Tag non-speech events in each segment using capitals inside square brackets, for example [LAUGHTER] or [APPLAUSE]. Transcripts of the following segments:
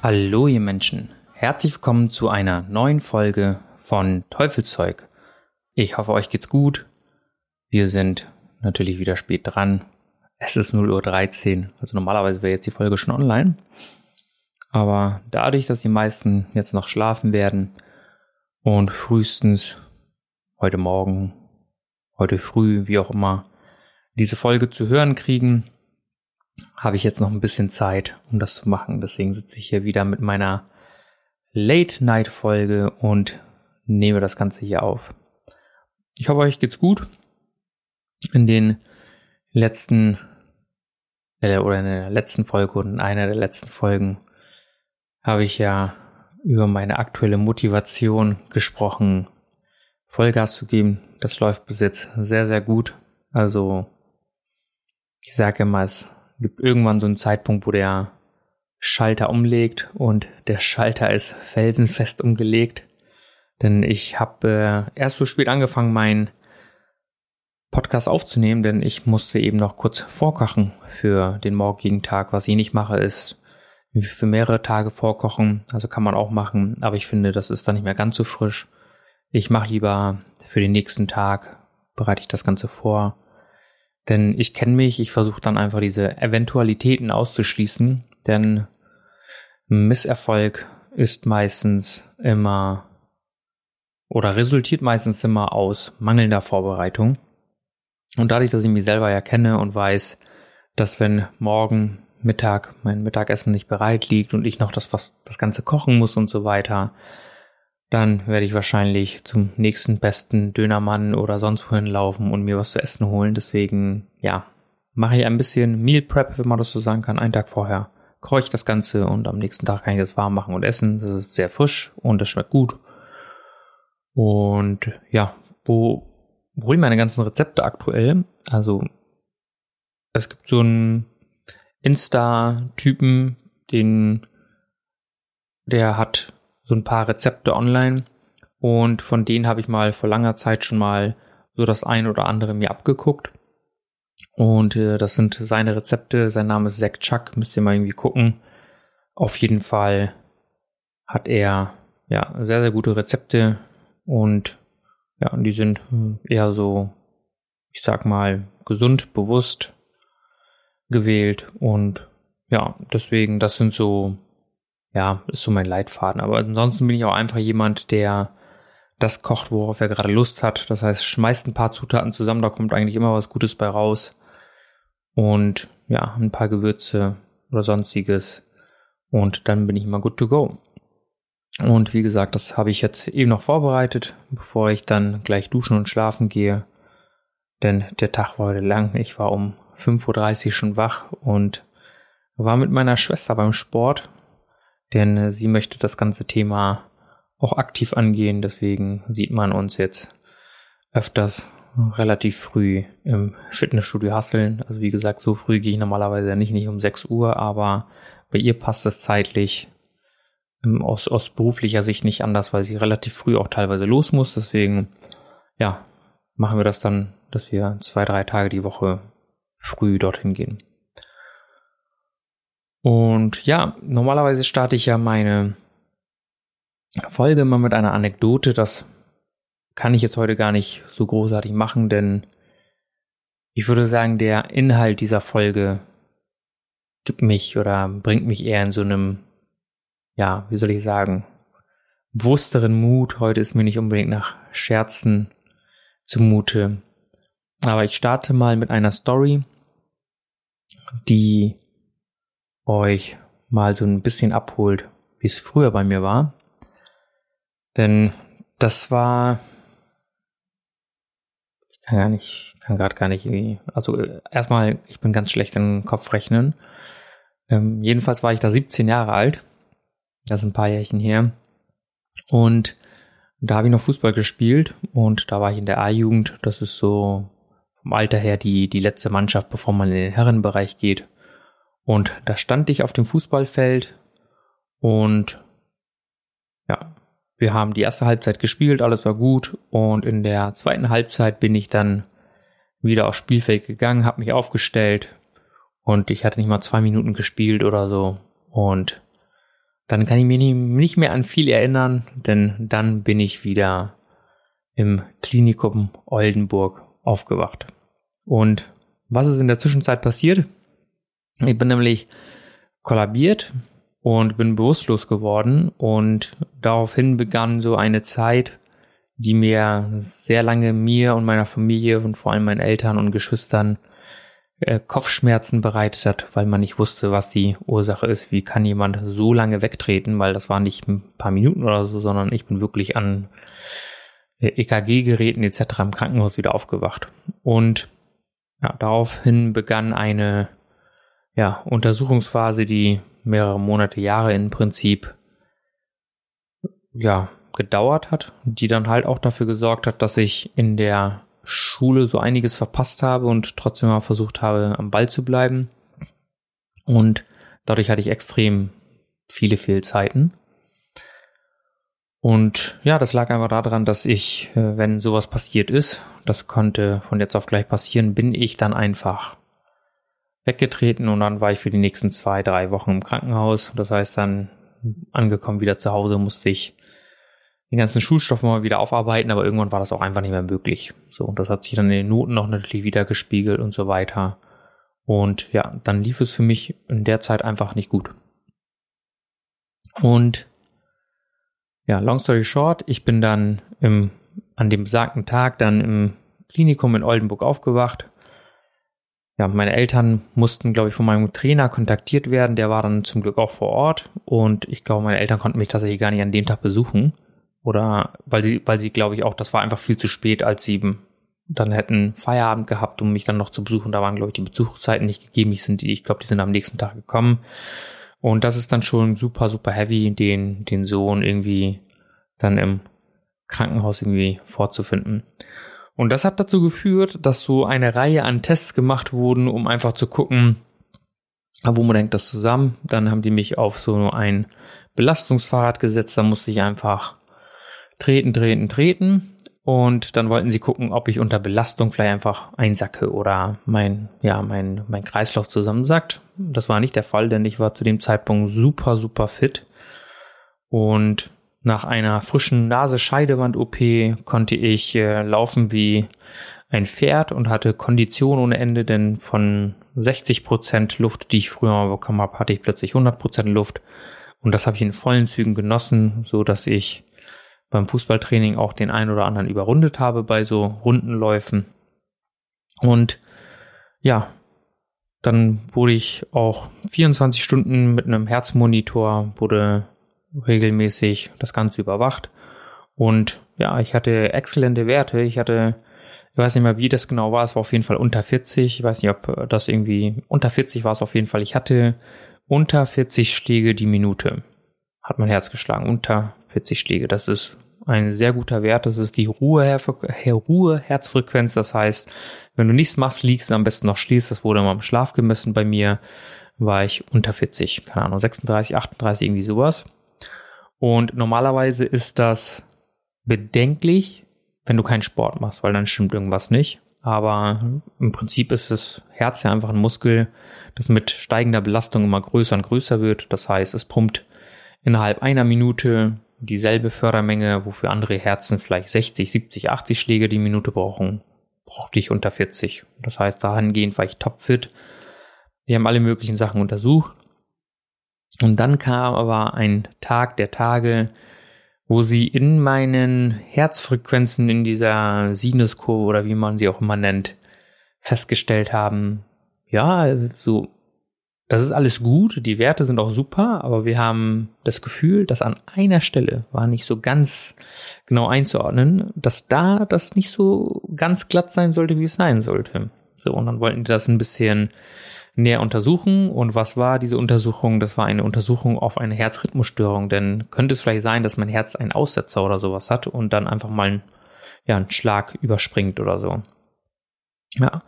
Hallo ihr Menschen, herzlich willkommen zu einer neuen Folge von Teufelzeug. Ich hoffe, euch geht's gut. Wir sind natürlich wieder spät dran. Es ist 0.13 Uhr, also normalerweise wäre jetzt die Folge schon online. Aber dadurch, dass die meisten jetzt noch schlafen werden und frühestens heute Morgen, heute früh, wie auch immer, diese Folge zu hören kriegen, habe ich jetzt noch ein bisschen Zeit, um das zu machen. Deswegen sitze ich hier wieder mit meiner Late-Night-Folge und nehme das Ganze hier auf. Ich hoffe, euch geht's gut. In den letzten oder in der letzten Folge und in einer der letzten Folgen habe ich ja über meine aktuelle Motivation gesprochen, Vollgas zu geben. Das läuft bis jetzt sehr, sehr gut. Also ich sage immer, es gibt irgendwann so einen Zeitpunkt, wo der Schalter umlegt und der Schalter ist felsenfest umgelegt. Denn ich habe äh, erst so spät angefangen, meinen Podcast aufzunehmen, denn ich musste eben noch kurz vorkochen für den morgigen Tag. Was ich nicht mache, ist für mehrere Tage vorkochen. Also kann man auch machen, aber ich finde, das ist dann nicht mehr ganz so frisch. Ich mache lieber für den nächsten Tag, bereite ich das Ganze vor denn ich kenne mich, ich versuche dann einfach diese Eventualitäten auszuschließen, denn Misserfolg ist meistens immer oder resultiert meistens immer aus mangelnder Vorbereitung. Und dadurch, dass ich mich selber ja kenne und weiß, dass wenn morgen Mittag mein Mittagessen nicht bereit liegt und ich noch das, was das Ganze kochen muss und so weiter, dann werde ich wahrscheinlich zum nächsten besten Dönermann oder sonst wohin laufen und mir was zu essen holen. Deswegen, ja, mache ich ein bisschen Meal Prep, wenn man das so sagen kann, einen Tag vorher. Koche ich das Ganze und am nächsten Tag kann ich das warm machen und essen. Das ist sehr frisch und das schmeckt gut. Und ja, wo, hole ich meine ganzen Rezepte aktuell? Also, es gibt so einen Insta-Typen, den, der hat so ein paar Rezepte online und von denen habe ich mal vor langer Zeit schon mal so das ein oder andere mir abgeguckt. Und äh, das sind seine Rezepte. Sein Name ist Zack Chuck, müsst ihr mal irgendwie gucken. Auf jeden Fall hat er ja sehr, sehr gute Rezepte und ja, und die sind eher so, ich sag mal, gesund, bewusst gewählt und ja, deswegen, das sind so ja, ist so mein Leitfaden. Aber ansonsten bin ich auch einfach jemand, der das kocht, worauf er gerade Lust hat. Das heißt, schmeißt ein paar Zutaten zusammen, da kommt eigentlich immer was Gutes bei raus. Und ja, ein paar Gewürze oder sonstiges. Und dann bin ich immer good to go. Und wie gesagt, das habe ich jetzt eben noch vorbereitet, bevor ich dann gleich duschen und schlafen gehe. Denn der Tag war heute lang. Ich war um 5.30 Uhr schon wach und war mit meiner Schwester beim Sport denn äh, sie möchte das ganze Thema auch aktiv angehen. Deswegen sieht man uns jetzt öfters relativ früh im Fitnessstudio hasseln. Also wie gesagt, so früh gehe ich normalerweise nicht, nicht um 6 Uhr, aber bei ihr passt es zeitlich ähm, aus, aus beruflicher Sicht nicht anders, weil sie relativ früh auch teilweise los muss. Deswegen, ja, machen wir das dann, dass wir zwei, drei Tage die Woche früh dorthin gehen. Und ja, normalerweise starte ich ja meine Folge immer mit einer Anekdote. Das kann ich jetzt heute gar nicht so großartig machen, denn ich würde sagen, der Inhalt dieser Folge gibt mich oder bringt mich eher in so einem, ja, wie soll ich sagen, bewussteren Mut. Heute ist mir nicht unbedingt nach Scherzen zumute. Aber ich starte mal mit einer Story, die euch mal so ein bisschen abholt, wie es früher bei mir war. Denn das war, ich kann gar nicht, kann gerade gar nicht irgendwie, also äh, erstmal, ich bin ganz schlecht im Kopfrechnen. Ähm, jedenfalls war ich da 17 Jahre alt Das ist ein paar Jährchen her. Und da habe ich noch Fußball gespielt und da war ich in der A-Jugend. Das ist so vom Alter her die, die letzte Mannschaft, bevor man in den Herrenbereich geht. Und da stand ich auf dem Fußballfeld und ja, wir haben die erste Halbzeit gespielt, alles war gut und in der zweiten Halbzeit bin ich dann wieder aufs Spielfeld gegangen, habe mich aufgestellt und ich hatte nicht mal zwei Minuten gespielt oder so und dann kann ich mich nicht mehr an viel erinnern, denn dann bin ich wieder im Klinikum Oldenburg aufgewacht. Und was ist in der Zwischenzeit passiert? Ich bin nämlich kollabiert und bin bewusstlos geworden und daraufhin begann so eine Zeit, die mir sehr lange mir und meiner Familie und vor allem meinen Eltern und Geschwistern äh, Kopfschmerzen bereitet hat, weil man nicht wusste, was die Ursache ist. Wie kann jemand so lange wegtreten? Weil das waren nicht ein paar Minuten oder so, sondern ich bin wirklich an äh, EKG-Geräten etc. im Krankenhaus wieder aufgewacht. Und ja, daraufhin begann eine ja, Untersuchungsphase, die mehrere Monate, Jahre im Prinzip ja, gedauert hat, die dann halt auch dafür gesorgt hat, dass ich in der Schule so einiges verpasst habe und trotzdem mal versucht habe, am Ball zu bleiben. Und dadurch hatte ich extrem viele Fehlzeiten. Und ja, das lag einfach daran, dass ich, äh, wenn sowas passiert ist, das konnte von jetzt auf gleich passieren, bin ich dann einfach weggetreten und dann war ich für die nächsten zwei, drei Wochen im Krankenhaus. Das heißt, dann angekommen wieder zu Hause musste ich den ganzen Schulstoff mal wieder aufarbeiten, aber irgendwann war das auch einfach nicht mehr möglich. So, und das hat sich dann in den Noten noch natürlich wieder gespiegelt und so weiter. Und ja, dann lief es für mich in der Zeit einfach nicht gut. Und ja, long story short, ich bin dann im, an dem besagten Tag dann im Klinikum in Oldenburg aufgewacht. Ja, meine Eltern mussten, glaube ich, von meinem Trainer kontaktiert werden. Der war dann zum Glück auch vor Ort. Und ich glaube, meine Eltern konnten mich tatsächlich gar nicht an dem Tag besuchen. Oder weil sie, weil sie, glaube ich, auch, das war einfach viel zu spät, als sie dann hätten Feierabend gehabt, um mich dann noch zu besuchen. Da waren, glaube ich, die Besuchszeiten nicht gegeben. Ich, sind, ich glaube, die sind am nächsten Tag gekommen. Und das ist dann schon super, super heavy, den, den Sohn irgendwie dann im Krankenhaus irgendwie vorzufinden. Und das hat dazu geführt, dass so eine Reihe an Tests gemacht wurden, um einfach zu gucken, wo man denkt das zusammen. Dann haben die mich auf so ein Belastungsfahrrad gesetzt. Da musste ich einfach treten, treten, treten. Und dann wollten sie gucken, ob ich unter Belastung vielleicht einfach einsacke oder mein, ja, mein, mein Kreislauf zusammensackt. Das war nicht der Fall, denn ich war zu dem Zeitpunkt super, super fit. Und nach einer frischen Nase-Scheidewand-OP konnte ich äh, laufen wie ein Pferd und hatte Kondition ohne Ende, denn von 60 Prozent Luft, die ich früher bekommen habe, hatte ich plötzlich 100 Prozent Luft. Und das habe ich in vollen Zügen genossen, so dass ich beim Fußballtraining auch den einen oder anderen überrundet habe bei so Rundenläufen. Und ja, dann wurde ich auch 24 Stunden mit einem Herzmonitor, wurde regelmäßig das Ganze überwacht. Und ja, ich hatte exzellente Werte. Ich hatte, ich weiß nicht mehr, wie das genau war. Es war auf jeden Fall unter 40. Ich weiß nicht, ob das irgendwie unter 40 war es auf jeden Fall. Ich hatte unter 40 Schläge die Minute. Hat mein Herz geschlagen. Unter 40 Schläge. Das ist ein sehr guter Wert. Das ist die Ruhe-Herzfrequenz. Das heißt, wenn du nichts machst, liegst, am besten noch schließt. Das wurde mal im Schlaf gemessen bei mir. War ich unter 40. Keine Ahnung, 36, 38, irgendwie sowas. Und normalerweise ist das bedenklich, wenn du keinen Sport machst, weil dann stimmt irgendwas nicht. Aber im Prinzip ist das Herz ja einfach ein Muskel, das mit steigender Belastung immer größer und größer wird. Das heißt, es pumpt innerhalb einer Minute dieselbe Fördermenge, wofür andere Herzen vielleicht 60, 70, 80 Schläge die Minute brauchen, brauchte ich unter 40. Das heißt, dahingehend war ich topfit. Die haben alle möglichen Sachen untersucht. Und dann kam aber ein Tag der Tage, wo sie in meinen Herzfrequenzen in dieser Sinuskurve oder wie man sie auch immer nennt, festgestellt haben, ja, so das ist alles gut, die Werte sind auch super, aber wir haben das Gefühl, dass an einer Stelle war nicht so ganz genau einzuordnen, dass da das nicht so ganz glatt sein sollte, wie es sein sollte. So, und dann wollten die das ein bisschen näher untersuchen. Und was war diese Untersuchung? Das war eine Untersuchung auf eine Herzrhythmusstörung. Denn könnte es vielleicht sein, dass mein Herz einen Aussetzer oder sowas hat und dann einfach mal ja, einen Schlag überspringt oder so. Ja.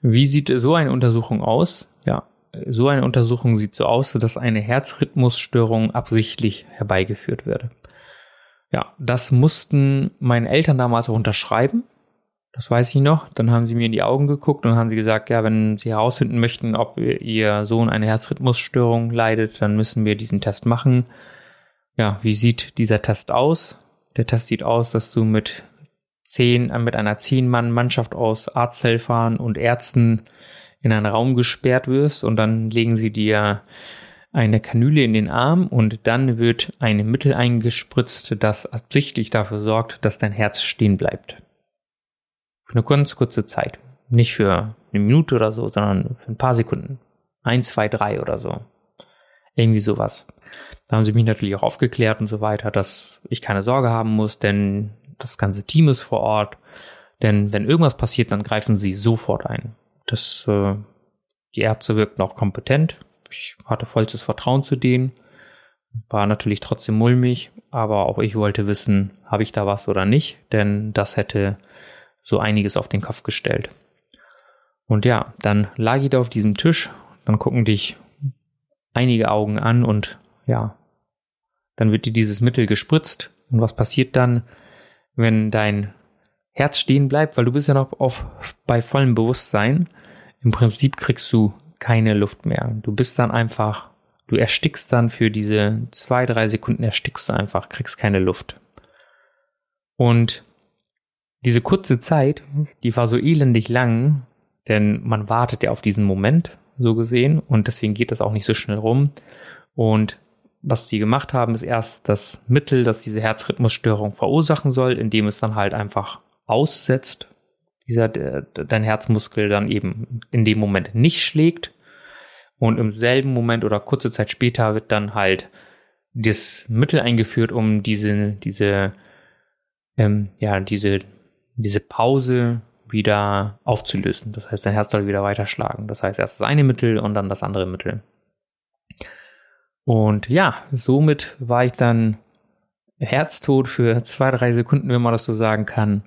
Wie sieht so eine Untersuchung aus? Ja, so eine Untersuchung sieht so aus, dass eine Herzrhythmusstörung absichtlich herbeigeführt wird. Ja, das mussten meine Eltern damals auch unterschreiben. Das weiß ich noch. Dann haben sie mir in die Augen geguckt und haben sie gesagt, ja, wenn sie herausfinden möchten, ob ihr Sohn eine Herzrhythmusstörung leidet, dann müssen wir diesen Test machen. Ja, wie sieht dieser Test aus? Der Test sieht aus, dass du mit zehn, äh, mit einer zehn Mann Mannschaft aus Arzthelfern und Ärzten in einen Raum gesperrt wirst und dann legen sie dir eine Kanüle in den Arm und dann wird ein Mittel eingespritzt, das absichtlich dafür sorgt, dass dein Herz stehen bleibt. Für eine ganz kurze Zeit. Nicht für eine Minute oder so, sondern für ein paar Sekunden. Eins, zwei, drei oder so. Irgendwie sowas. Da haben sie mich natürlich auch aufgeklärt und so weiter, dass ich keine Sorge haben muss, denn das ganze Team ist vor Ort. Denn wenn irgendwas passiert, dann greifen sie sofort ein. Das, äh, die Ärzte wirkten auch kompetent. Ich hatte vollstes Vertrauen zu denen. War natürlich trotzdem mulmig, aber auch ich wollte wissen, habe ich da was oder nicht, denn das hätte so einiges auf den Kopf gestellt. Und ja, dann lag ich da auf diesem Tisch, dann gucken dich einige Augen an und ja, dann wird dir dieses Mittel gespritzt. Und was passiert dann, wenn dein Herz stehen bleibt, weil du bist ja noch auf, bei vollem Bewusstsein. Im Prinzip kriegst du keine Luft mehr. Du bist dann einfach, du erstickst dann für diese zwei, drei Sekunden erstickst du einfach, kriegst keine Luft. Und diese kurze Zeit, die war so elendig lang, denn man wartet ja auf diesen Moment, so gesehen, und deswegen geht das auch nicht so schnell rum. Und was sie gemacht haben, ist erst das Mittel, das diese Herzrhythmusstörung verursachen soll, indem es dann halt einfach aussetzt, dieser, dein Herzmuskel dann eben in dem Moment nicht schlägt. Und im selben Moment oder kurze Zeit später wird dann halt das Mittel eingeführt, um diese, diese, ähm, ja, diese diese Pause wieder aufzulösen. Das heißt, dein Herz soll wieder weiterschlagen. Das heißt, erst das eine Mittel und dann das andere Mittel. Und ja, somit war ich dann herztot für zwei, drei Sekunden, wenn man das so sagen kann.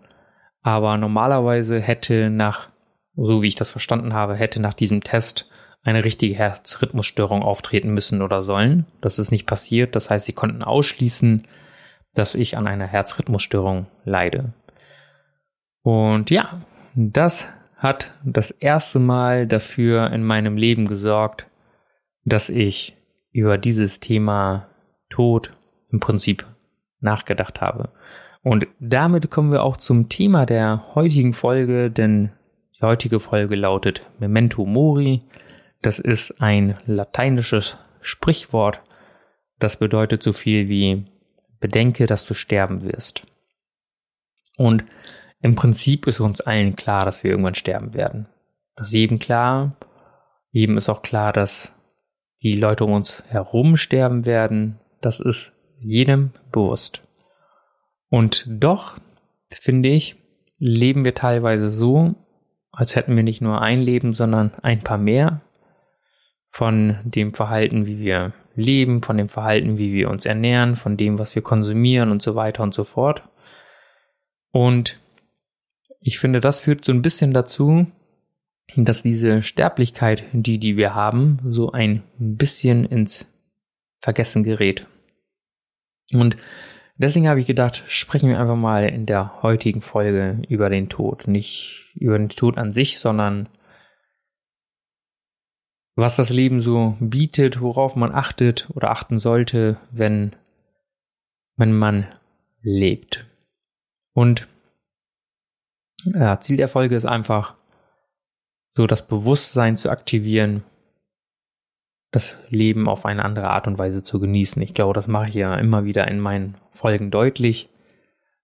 Aber normalerweise hätte nach, so wie ich das verstanden habe, hätte nach diesem Test eine richtige Herzrhythmusstörung auftreten müssen oder sollen. Das ist nicht passiert. Das heißt, sie konnten ausschließen, dass ich an einer Herzrhythmusstörung leide. Und ja, das hat das erste Mal dafür in meinem Leben gesorgt, dass ich über dieses Thema Tod im Prinzip nachgedacht habe. Und damit kommen wir auch zum Thema der heutigen Folge, denn die heutige Folge lautet Memento Mori. Das ist ein lateinisches Sprichwort, das bedeutet so viel wie Bedenke, dass du sterben wirst. Und im Prinzip ist uns allen klar, dass wir irgendwann sterben werden. Das ist jedem klar. Jedem ist auch klar, dass die Leute um uns herum sterben werden. Das ist jedem bewusst. Und doch, finde ich, leben wir teilweise so, als hätten wir nicht nur ein Leben, sondern ein paar mehr von dem Verhalten, wie wir leben, von dem Verhalten, wie wir uns ernähren, von dem, was wir konsumieren und so weiter und so fort. Und ich finde, das führt so ein bisschen dazu, dass diese Sterblichkeit, die, die wir haben, so ein bisschen ins Vergessen gerät. Und deswegen habe ich gedacht, sprechen wir einfach mal in der heutigen Folge über den Tod. Nicht über den Tod an sich, sondern was das Leben so bietet, worauf man achtet oder achten sollte, wenn, wenn man lebt. Und ja, Ziel der Folge ist einfach, so das Bewusstsein zu aktivieren, das Leben auf eine andere Art und Weise zu genießen. Ich glaube, das mache ich ja immer wieder in meinen Folgen deutlich,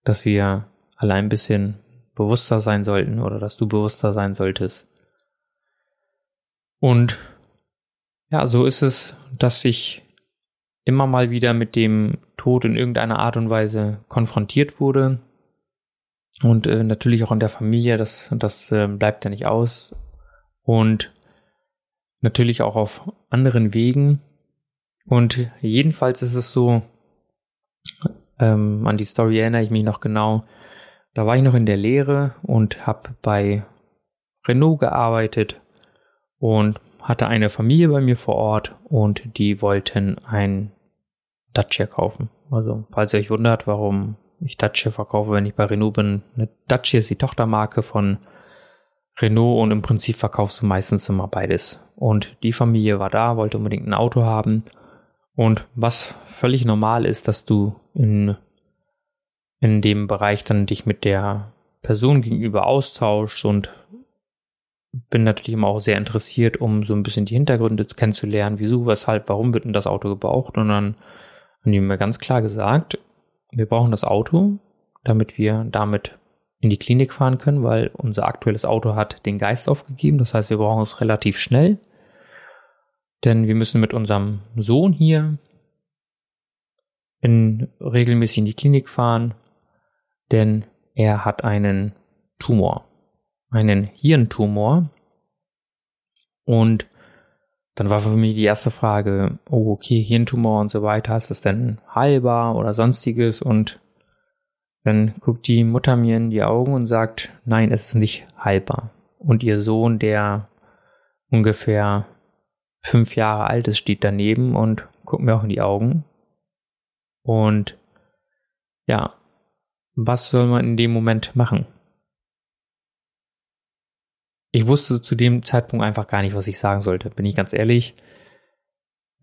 dass wir alle ein bisschen bewusster sein sollten oder dass du bewusster sein solltest. Und ja, so ist es, dass ich immer mal wieder mit dem Tod in irgendeiner Art und Weise konfrontiert wurde und äh, natürlich auch in der Familie, das, das äh, bleibt ja nicht aus. Und natürlich auch auf anderen Wegen. Und jedenfalls ist es so, ähm, an die Story erinnere ich mich noch genau, da war ich noch in der Lehre und habe bei Renault gearbeitet und hatte eine Familie bei mir vor Ort und die wollten ein Dacia kaufen. Also, falls ihr euch wundert, warum ich Dacia verkaufe, wenn ich bei Renault bin. Dacia ist die Tochtermarke von Renault und im Prinzip verkaufst du meistens immer beides. Und die Familie war da, wollte unbedingt ein Auto haben. Und was völlig normal ist, dass du in, in dem Bereich dann dich mit der Person gegenüber austauschst und bin natürlich immer auch sehr interessiert, um so ein bisschen die Hintergründe kennenzulernen, wieso, weshalb, warum wird denn das Auto gebraucht? Und dann haben die mir ganz klar gesagt, wir brauchen das Auto, damit wir damit in die Klinik fahren können, weil unser aktuelles Auto hat den Geist aufgegeben. Das heißt, wir brauchen es relativ schnell, denn wir müssen mit unserem Sohn hier in regelmäßig in die Klinik fahren, denn er hat einen Tumor einen Hirntumor. Und dann war für mich die erste Frage, oh, okay, Hirntumor und so weiter, ist das denn heilbar oder sonstiges? Und dann guckt die Mutter mir in die Augen und sagt, nein, es ist nicht heilbar. Und ihr Sohn, der ungefähr fünf Jahre alt ist, steht daneben und guckt mir auch in die Augen. Und ja, was soll man in dem Moment machen? Ich wusste zu dem Zeitpunkt einfach gar nicht, was ich sagen sollte, bin ich ganz ehrlich.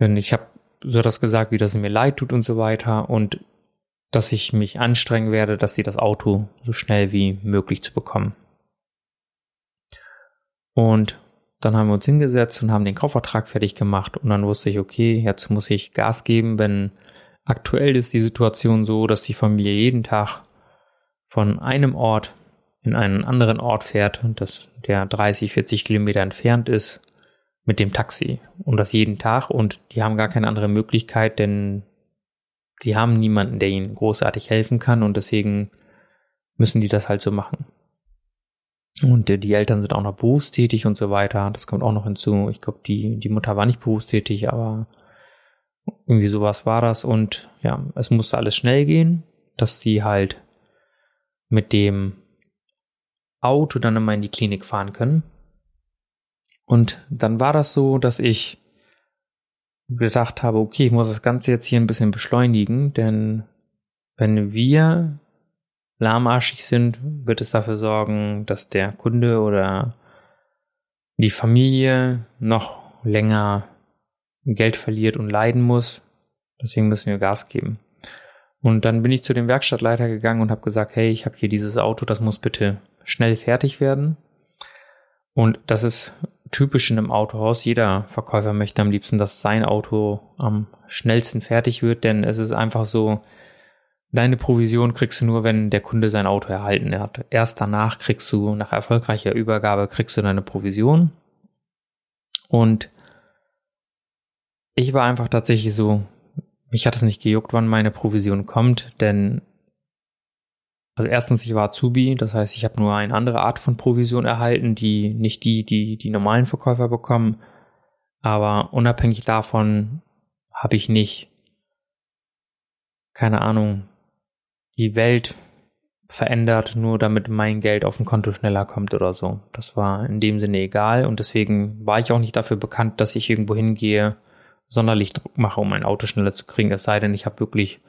Denn ich habe so das gesagt, wie das mir leid tut und so weiter und dass ich mich anstrengen werde, dass sie das Auto so schnell wie möglich zu bekommen. Und dann haben wir uns hingesetzt und haben den Kaufvertrag fertig gemacht und dann wusste ich, okay, jetzt muss ich Gas geben, wenn aktuell ist die Situation so, dass die Familie jeden Tag von einem Ort in einen anderen Ort fährt, das der 30, 40 Kilometer entfernt ist, mit dem Taxi. Und das jeden Tag und die haben gar keine andere Möglichkeit, denn die haben niemanden, der ihnen großartig helfen kann und deswegen müssen die das halt so machen. Und die Eltern sind auch noch berufstätig und so weiter. Das kommt auch noch hinzu. Ich glaube, die, die Mutter war nicht berufstätig, aber irgendwie sowas war das. Und ja, es musste alles schnell gehen, dass die halt mit dem Auto dann immer in die Klinik fahren können. Und dann war das so, dass ich gedacht habe, okay, ich muss das Ganze jetzt hier ein bisschen beschleunigen, denn wenn wir lahmarschig sind, wird es dafür sorgen, dass der Kunde oder die Familie noch länger Geld verliert und leiden muss. Deswegen müssen wir Gas geben. Und dann bin ich zu dem Werkstattleiter gegangen und habe gesagt, hey, ich habe hier dieses Auto, das muss bitte schnell fertig werden. Und das ist typisch in einem Autohaus. Jeder Verkäufer möchte am liebsten, dass sein Auto am schnellsten fertig wird, denn es ist einfach so, deine Provision kriegst du nur, wenn der Kunde sein Auto erhalten hat. Erst danach kriegst du, nach erfolgreicher Übergabe, kriegst du deine Provision. Und ich war einfach tatsächlich so, mich hat es nicht gejuckt, wann meine Provision kommt, denn also erstens, ich war Azubi, das heißt, ich habe nur eine andere Art von Provision erhalten, die nicht die, die die normalen Verkäufer bekommen. Aber unabhängig davon habe ich nicht, keine Ahnung, die Welt verändert, nur damit mein Geld auf dem Konto schneller kommt oder so. Das war in dem Sinne egal und deswegen war ich auch nicht dafür bekannt, dass ich irgendwo hingehe, sonderlich Druck mache, um ein Auto schneller zu kriegen. Es sei denn, ich habe wirklich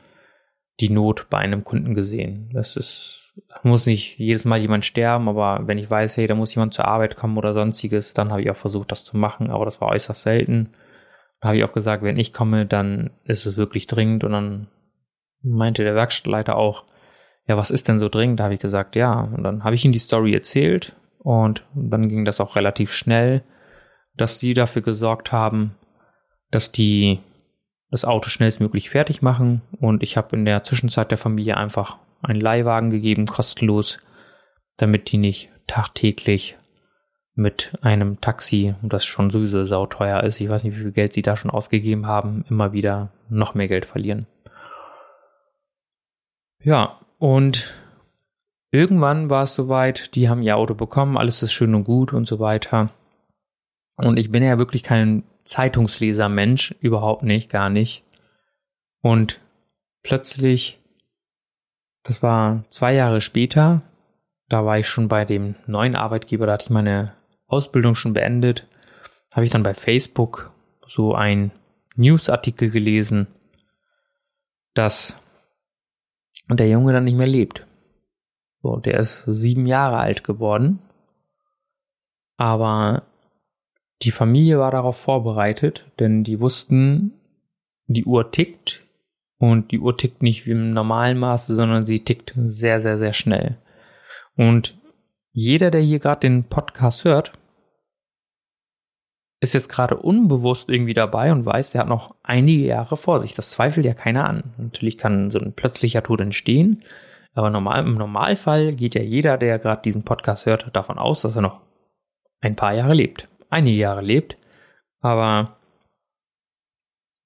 die Not bei einem Kunden gesehen. Das ist, muss nicht jedes Mal jemand sterben, aber wenn ich weiß, hey, da muss jemand zur Arbeit kommen oder sonstiges, dann habe ich auch versucht, das zu machen, aber das war äußerst selten. Da habe ich auch gesagt, wenn ich komme, dann ist es wirklich dringend und dann meinte der Werkstattleiter auch, ja, was ist denn so dringend? Da habe ich gesagt, ja, und dann habe ich ihm die Story erzählt und dann ging das auch relativ schnell, dass die dafür gesorgt haben, dass die das Auto schnellstmöglich fertig machen und ich habe in der Zwischenzeit der Familie einfach einen Leihwagen gegeben, kostenlos, damit die nicht tagtäglich mit einem Taxi, das schon sowieso sauteuer ist, ich weiß nicht, wie viel Geld sie da schon ausgegeben haben, immer wieder noch mehr Geld verlieren. Ja, und irgendwann war es soweit, die haben ihr Auto bekommen, alles ist schön und gut und so weiter. Und ich bin ja wirklich kein Zeitungsleser-Mensch, überhaupt nicht, gar nicht. Und plötzlich, das war zwei Jahre später, da war ich schon bei dem neuen Arbeitgeber, da hatte ich meine Ausbildung schon beendet, habe ich dann bei Facebook so ein Newsartikel gelesen, dass der Junge dann nicht mehr lebt. So, der ist sieben Jahre alt geworden. Aber die Familie war darauf vorbereitet, denn die wussten, die Uhr tickt und die Uhr tickt nicht wie im normalen Maße, sondern sie tickt sehr, sehr, sehr schnell. Und jeder, der hier gerade den Podcast hört, ist jetzt gerade unbewusst irgendwie dabei und weiß, der hat noch einige Jahre vor sich. Das zweifelt ja keiner an. Natürlich kann so ein plötzlicher Tod entstehen, aber normal, im Normalfall geht ja jeder, der gerade diesen Podcast hört, davon aus, dass er noch ein paar Jahre lebt. Einige Jahre lebt. Aber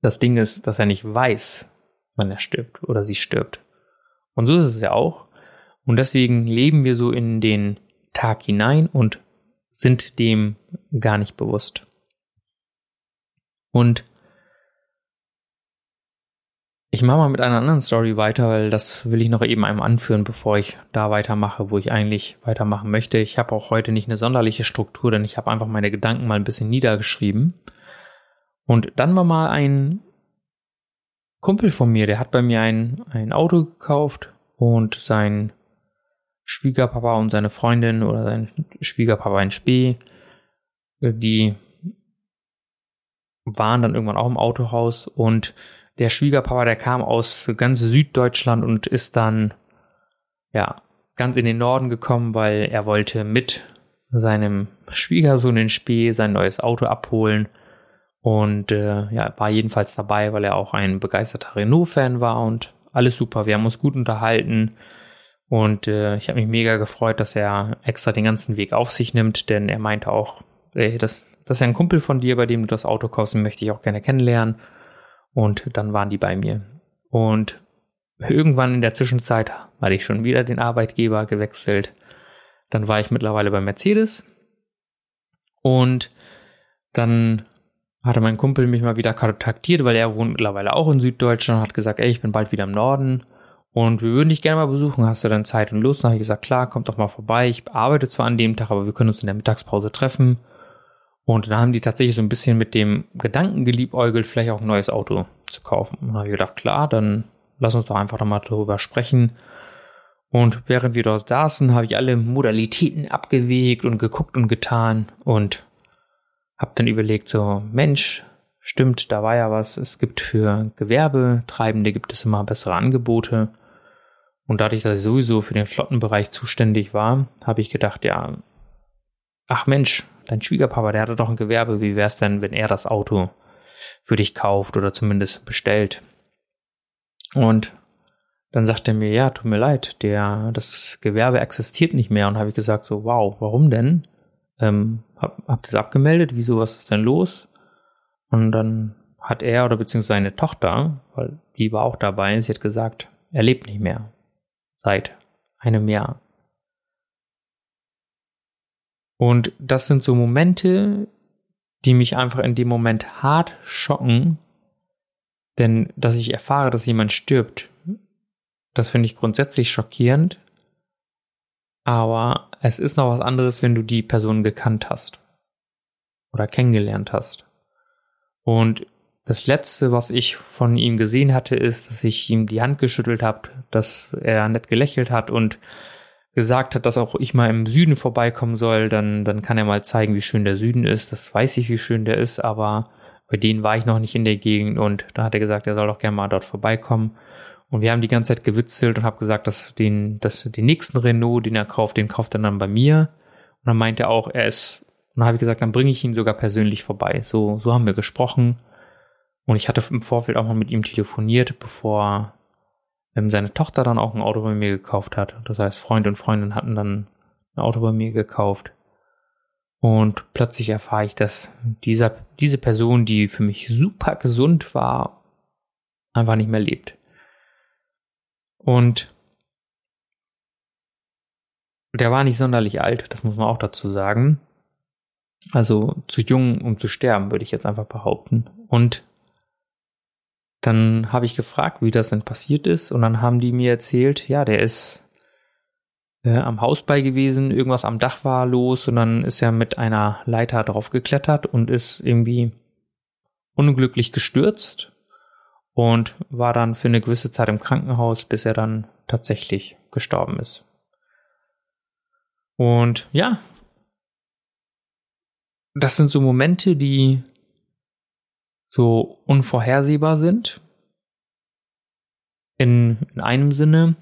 das Ding ist, dass er nicht weiß, wann er stirbt oder sie stirbt. Und so ist es ja auch. Und deswegen leben wir so in den Tag hinein und sind dem gar nicht bewusst. Und ich mache mal mit einer anderen Story weiter, weil das will ich noch eben einmal anführen, bevor ich da weitermache, wo ich eigentlich weitermachen möchte. Ich habe auch heute nicht eine sonderliche Struktur, denn ich habe einfach meine Gedanken mal ein bisschen niedergeschrieben. Und dann war mal ein Kumpel von mir, der hat bei mir ein, ein Auto gekauft und sein Schwiegerpapa und seine Freundin oder sein Schwiegerpapa in Spee, die waren dann irgendwann auch im Autohaus und der Schwiegerpapa, der kam aus ganz Süddeutschland und ist dann, ja, ganz in den Norden gekommen, weil er wollte mit seinem Schwiegersohn in Spee sein neues Auto abholen und äh, ja, war jedenfalls dabei, weil er auch ein begeisterter Renault-Fan war und alles super. Wir haben uns gut unterhalten und äh, ich habe mich mega gefreut, dass er extra den ganzen Weg auf sich nimmt, denn er meinte auch, ey, das das ist ja ein Kumpel von dir, bei dem du das Auto kaufst, den möchte ich auch gerne kennenlernen. Und dann waren die bei mir. Und irgendwann in der Zwischenzeit hatte ich schon wieder den Arbeitgeber gewechselt. Dann war ich mittlerweile bei Mercedes. Und dann hatte mein Kumpel mich mal wieder kontaktiert, weil er wohnt mittlerweile auch in Süddeutschland und hat gesagt, ey, ich bin bald wieder im Norden und wir würden dich gerne mal besuchen. Hast du dann Zeit und Lust? Dann habe ich gesagt, klar, komm doch mal vorbei. Ich arbeite zwar an dem Tag, aber wir können uns in der Mittagspause treffen. Und dann haben die tatsächlich so ein bisschen mit dem Gedanken geliebäugelt, vielleicht auch ein neues Auto zu kaufen. Und dann habe ich gedacht, klar, dann lass uns doch einfach mal darüber sprechen. Und während wir dort saßen, habe ich alle Modalitäten abgewegt und geguckt und getan und habe dann überlegt, so Mensch, stimmt, da war ja was. Es gibt für Gewerbetreibende gibt es immer bessere Angebote. Und dadurch, dass ich sowieso für den Flottenbereich zuständig war, habe ich gedacht, ja, ach Mensch, dein Schwiegerpapa, der hatte doch ein Gewerbe, wie wär's denn, wenn er das Auto für dich kauft oder zumindest bestellt? Und dann sagt er mir, ja, tut mir leid, der, das Gewerbe existiert nicht mehr. Und habe ich gesagt, so, wow, warum denn? Ähm, hab, habt es abgemeldet? Wieso, was ist denn los? Und dann hat er oder beziehungsweise seine Tochter, weil die war auch dabei, sie hat gesagt, er lebt nicht mehr. Seit einem Jahr. Und das sind so Momente, die mich einfach in dem Moment hart schocken, denn dass ich erfahre, dass jemand stirbt, das finde ich grundsätzlich schockierend. Aber es ist noch was anderes, wenn du die Person gekannt hast oder kennengelernt hast. Und das letzte, was ich von ihm gesehen hatte, ist, dass ich ihm die Hand geschüttelt habe, dass er nett gelächelt hat und gesagt hat, dass auch ich mal im Süden vorbeikommen soll, dann, dann kann er mal zeigen, wie schön der Süden ist. Das weiß ich, wie schön der ist, aber bei denen war ich noch nicht in der Gegend und da hat er gesagt, er soll doch gerne mal dort vorbeikommen. Und wir haben die ganze Zeit gewitzelt und habe gesagt, dass den, dass den nächsten Renault, den er kauft, den kauft er dann bei mir. Und dann meinte er auch, er ist, und dann habe ich gesagt, dann bringe ich ihn sogar persönlich vorbei. So, so haben wir gesprochen. Und ich hatte im Vorfeld auch mal mit ihm telefoniert, bevor ähm, seine Tochter dann auch ein Auto bei mir gekauft hat. Das heißt, Freund und Freundin hatten dann ein Auto bei mir gekauft. Und plötzlich erfahre ich, dass dieser, diese Person, die für mich super gesund war, einfach nicht mehr lebt. Und der war nicht sonderlich alt, das muss man auch dazu sagen. Also zu jung, um zu sterben, würde ich jetzt einfach behaupten. Und dann habe ich gefragt, wie das denn passiert ist. Und dann haben die mir erzählt, ja, der ist äh, am Haus bei gewesen, irgendwas am Dach war los und dann ist er mit einer Leiter drauf geklettert und ist irgendwie unglücklich gestürzt und war dann für eine gewisse Zeit im Krankenhaus, bis er dann tatsächlich gestorben ist. Und ja, das sind so Momente, die so unvorhersehbar sind. In, in einem Sinne,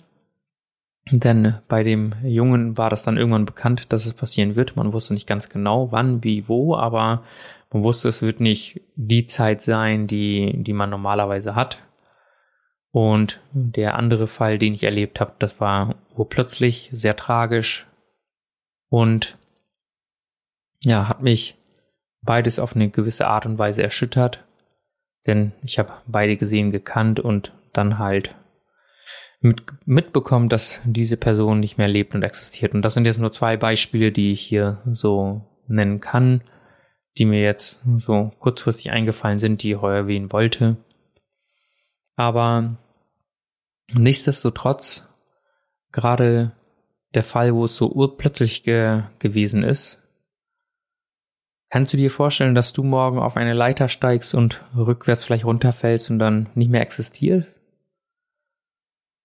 denn bei dem Jungen war das dann irgendwann bekannt, dass es passieren wird. Man wusste nicht ganz genau, wann, wie, wo, aber man wusste, es wird nicht die Zeit sein, die, die man normalerweise hat. Und der andere Fall, den ich erlebt habe, das war urplötzlich, sehr tragisch und ja, hat mich beides auf eine gewisse Art und Weise erschüttert, denn ich habe beide gesehen, gekannt und dann halt mit, mitbekommen, dass diese Person nicht mehr lebt und existiert. Und das sind jetzt nur zwei Beispiele, die ich hier so nennen kann, die mir jetzt so kurzfristig eingefallen sind, die ich heuer erwähnen wollte. Aber nichtsdestotrotz, gerade der Fall, wo es so urplötzlich ge gewesen ist, kannst du dir vorstellen, dass du morgen auf eine Leiter steigst und rückwärts vielleicht runterfällst und dann nicht mehr existierst?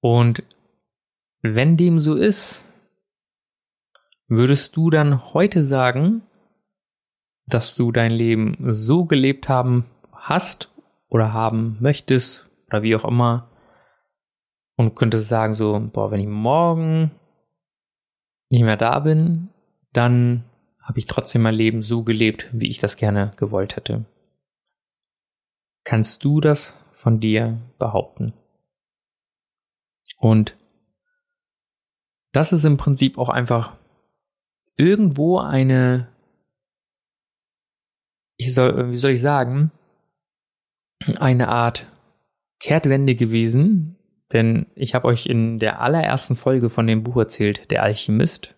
Und wenn dem so ist, würdest du dann heute sagen, dass du dein Leben so gelebt haben hast oder haben möchtest oder wie auch immer und könntest sagen so, boah, wenn ich morgen nicht mehr da bin, dann habe ich trotzdem mein Leben so gelebt, wie ich das gerne gewollt hätte. Kannst du das von dir behaupten? Und das ist im Prinzip auch einfach irgendwo eine, ich soll, wie soll ich sagen, eine Art Kehrtwende gewesen, denn ich habe euch in der allerersten Folge von dem Buch erzählt, Der Alchemist,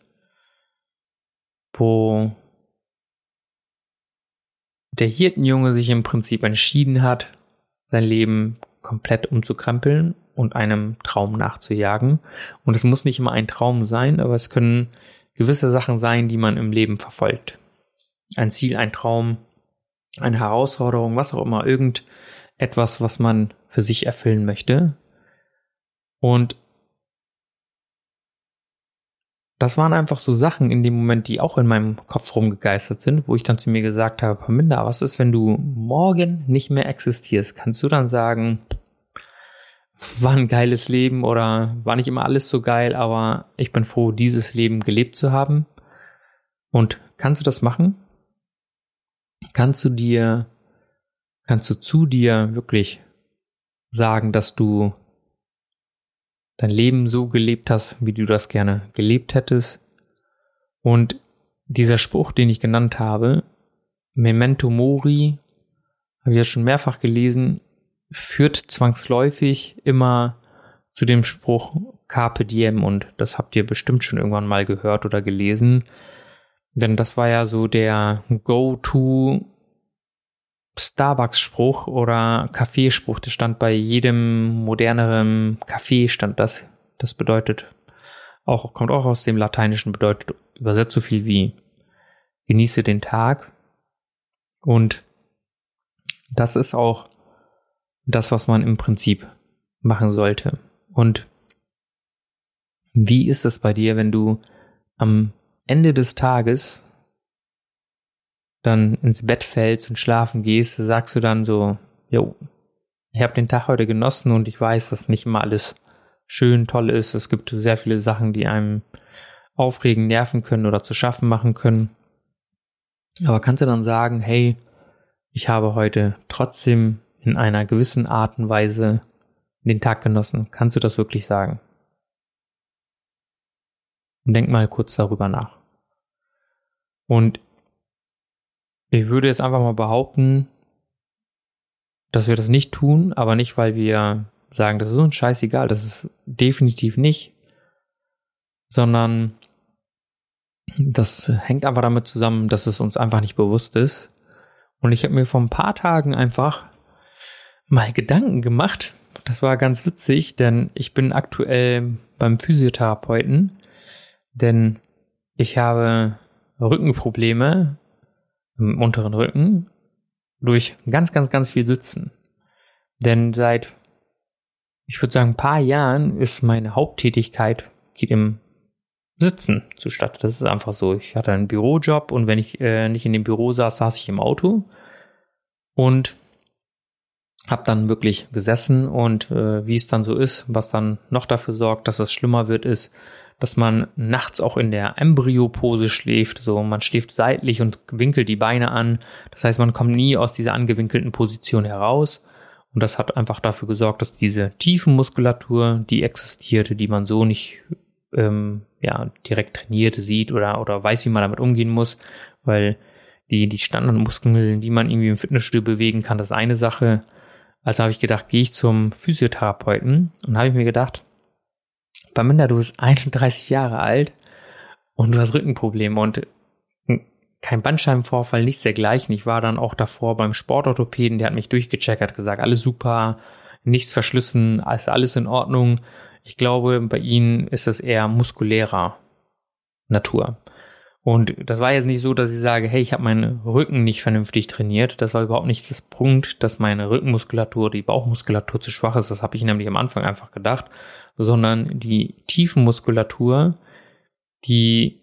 wo der Hirtenjunge sich im Prinzip entschieden hat, sein Leben komplett umzukrempeln und einem Traum nachzujagen. Und es muss nicht immer ein Traum sein, aber es können gewisse Sachen sein, die man im Leben verfolgt. Ein Ziel, ein Traum, eine Herausforderung, was auch immer, irgendetwas, was man für sich erfüllen möchte. Und das waren einfach so Sachen in dem Moment, die auch in meinem Kopf rumgegeistert sind, wo ich dann zu mir gesagt habe, Paminda, was ist, wenn du morgen nicht mehr existierst? Kannst du dann sagen, war ein geiles Leben oder war nicht immer alles so geil, aber ich bin froh, dieses Leben gelebt zu haben? Und kannst du das machen? Kannst du dir, kannst du zu dir wirklich sagen, dass du dein Leben so gelebt hast, wie du das gerne gelebt hättest. Und dieser Spruch, den ich genannt habe, Memento Mori, habe ich ja schon mehrfach gelesen, führt zwangsläufig immer zu dem Spruch Carpe Diem und das habt ihr bestimmt schon irgendwann mal gehört oder gelesen. Denn das war ja so der Go-To Starbucks-Spruch oder Kaffeespruch, der stand bei jedem moderneren Kaffee, stand das. Das bedeutet auch, kommt auch aus dem Lateinischen, bedeutet übersetzt so viel wie genieße den Tag. Und das ist auch das, was man im Prinzip machen sollte. Und wie ist es bei dir, wenn du am Ende des Tages dann ins Bett fällst und schlafen gehst, sagst du dann so, jo, ich habe den Tag heute genossen und ich weiß, dass nicht immer alles schön, toll ist. Es gibt sehr viele Sachen, die einem aufregen, nerven können oder zu schaffen machen können. Aber kannst du dann sagen, hey, ich habe heute trotzdem in einer gewissen Art und Weise den Tag genossen? Kannst du das wirklich sagen? Und denk mal kurz darüber nach. Und ich würde jetzt einfach mal behaupten, dass wir das nicht tun, aber nicht, weil wir sagen, das ist uns scheißegal, das ist definitiv nicht, sondern das hängt einfach damit zusammen, dass es uns einfach nicht bewusst ist. Und ich habe mir vor ein paar Tagen einfach mal Gedanken gemacht. Das war ganz witzig, denn ich bin aktuell beim Physiotherapeuten, denn ich habe Rückenprobleme im unteren Rücken durch ganz, ganz, ganz viel Sitzen. Denn seit, ich würde sagen, ein paar Jahren ist meine Haupttätigkeit, geht im Sitzen zustatte. Das ist einfach so. Ich hatte einen Bürojob und wenn ich äh, nicht in dem Büro saß, saß ich im Auto und habe dann wirklich gesessen und äh, wie es dann so ist, was dann noch dafür sorgt, dass es schlimmer wird, ist, dass man nachts auch in der Embryopose schläft. So, man schläft seitlich und winkelt die Beine an. Das heißt, man kommt nie aus dieser angewinkelten Position heraus. Und das hat einfach dafür gesorgt, dass diese Tiefenmuskulatur, die existierte, die man so nicht ähm, ja, direkt trainiert sieht oder, oder weiß, wie man damit umgehen muss, weil die, die Standardmuskeln, die man irgendwie im Fitnessstudio bewegen kann, das ist eine Sache. Also habe ich gedacht, gehe ich zum Physiotherapeuten und habe ich mir gedacht, Baminda, du bist 31 Jahre alt und du hast Rückenprobleme und kein Bandscheibenvorfall, nichts dergleichen. Ich war dann auch davor beim Sportorthopäden, der hat mich durchgecheckt, hat gesagt, alles super, nichts verschlissen, alles, alles in Ordnung. Ich glaube, bei ihnen ist es eher muskulärer Natur. Und das war jetzt nicht so, dass ich sage, hey, ich habe meinen Rücken nicht vernünftig trainiert. Das war überhaupt nicht das Punkt, dass meine Rückenmuskulatur, die Bauchmuskulatur zu schwach ist. Das habe ich nämlich am Anfang einfach gedacht. Sondern die Tiefenmuskulatur, die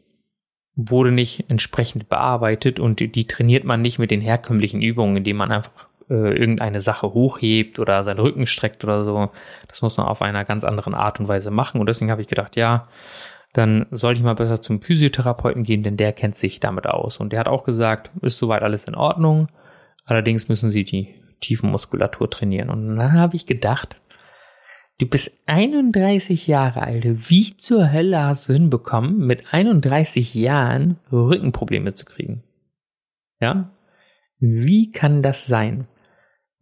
wurde nicht entsprechend bearbeitet und die, trainiert man nicht mit den herkömmlichen Übungen, indem man einfach äh, irgendeine Sache hochhebt oder seinen Rücken streckt oder so. Das muss man auf einer ganz anderen Art und Weise machen. Und deswegen habe ich gedacht, ja, dann sollte ich mal besser zum Physiotherapeuten gehen, denn der kennt sich damit aus. Und der hat auch gesagt, ist soweit alles in Ordnung. Allerdings müssen Sie die Tiefenmuskulatur trainieren. Und dann habe ich gedacht, du bist 31 Jahre alt. Wie zur Hölle hast du hinbekommen, mit 31 Jahren Rückenprobleme zu kriegen? Ja? Wie kann das sein?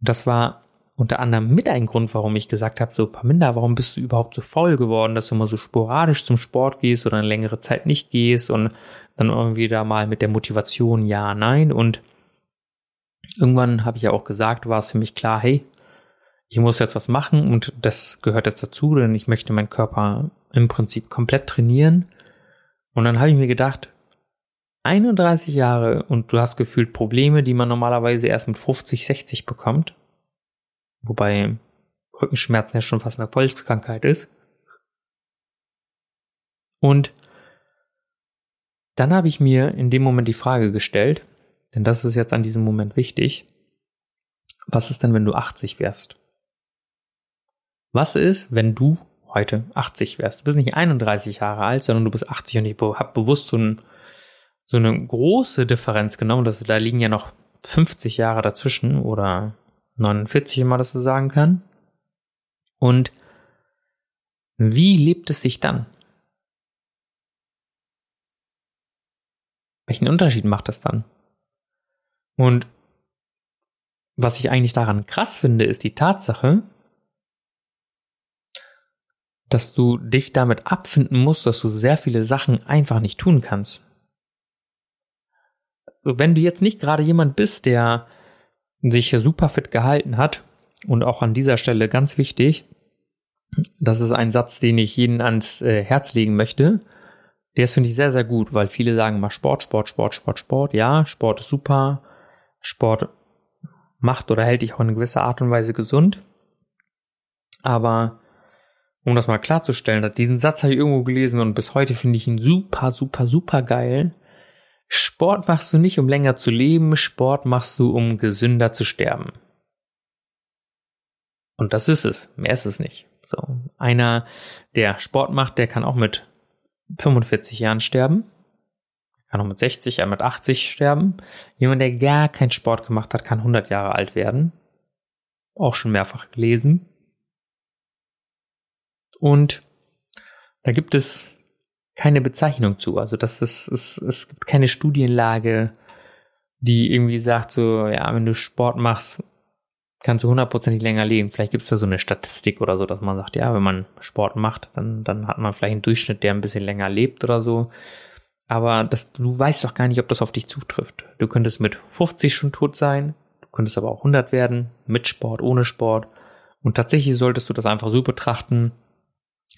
Das war unter anderem mit ein Grund, warum ich gesagt habe, so Paminda, warum bist du überhaupt so faul geworden, dass du immer so sporadisch zum Sport gehst oder eine längere Zeit nicht gehst und dann irgendwie da mal mit der Motivation ja, nein und irgendwann habe ich ja auch gesagt, war es für mich klar, hey, ich muss jetzt was machen und das gehört jetzt dazu, denn ich möchte meinen Körper im Prinzip komplett trainieren. Und dann habe ich mir gedacht, 31 Jahre und du hast gefühlt Probleme, die man normalerweise erst mit 50, 60 bekommt. Wobei Rückenschmerzen ja schon fast eine Volkskrankheit ist. Und dann habe ich mir in dem Moment die Frage gestellt, denn das ist jetzt an diesem Moment wichtig, was ist denn, wenn du 80 wärst? Was ist, wenn du heute 80 wärst? Du bist nicht 31 Jahre alt, sondern du bist 80 und ich habe bewusst so, ein, so eine große Differenz genommen, dass da liegen ja noch 50 Jahre dazwischen oder 49, wenn man das so sagen kann. Und wie lebt es sich dann? Welchen Unterschied macht das dann? Und was ich eigentlich daran krass finde, ist die Tatsache, dass du dich damit abfinden musst, dass du sehr viele Sachen einfach nicht tun kannst. Wenn du jetzt nicht gerade jemand bist, der sich super fit gehalten hat. Und auch an dieser Stelle ganz wichtig, das ist ein Satz, den ich jeden ans äh, Herz legen möchte. Der ist, finde ich, sehr, sehr gut, weil viele sagen immer Sport, Sport, Sport, Sport, Sport. Ja, Sport ist super. Sport macht oder hält dich auch in gewisser Art und Weise gesund. Aber um das mal klarzustellen, diesen Satz habe ich irgendwo gelesen und bis heute finde ich ihn super, super, super geil. Sport machst du nicht, um länger zu leben, Sport machst du, um gesünder zu sterben. Und das ist es. Mehr ist es nicht. So. Einer, der Sport macht, der kann auch mit 45 Jahren sterben. Kann auch mit 60, ja, mit 80 sterben. Jemand, der gar keinen Sport gemacht hat, kann 100 Jahre alt werden. Auch schon mehrfach gelesen. Und da gibt es keine Bezeichnung zu. Also das ist, es, es gibt keine Studienlage, die irgendwie sagt so, ja, wenn du Sport machst, kannst du hundertprozentig länger leben. Vielleicht gibt es da so eine Statistik oder so, dass man sagt, ja, wenn man Sport macht, dann, dann hat man vielleicht einen Durchschnitt, der ein bisschen länger lebt oder so. Aber das, du weißt doch gar nicht, ob das auf dich zutrifft. Du könntest mit 50 schon tot sein, du könntest aber auch 100 werden, mit Sport, ohne Sport. Und tatsächlich solltest du das einfach so betrachten.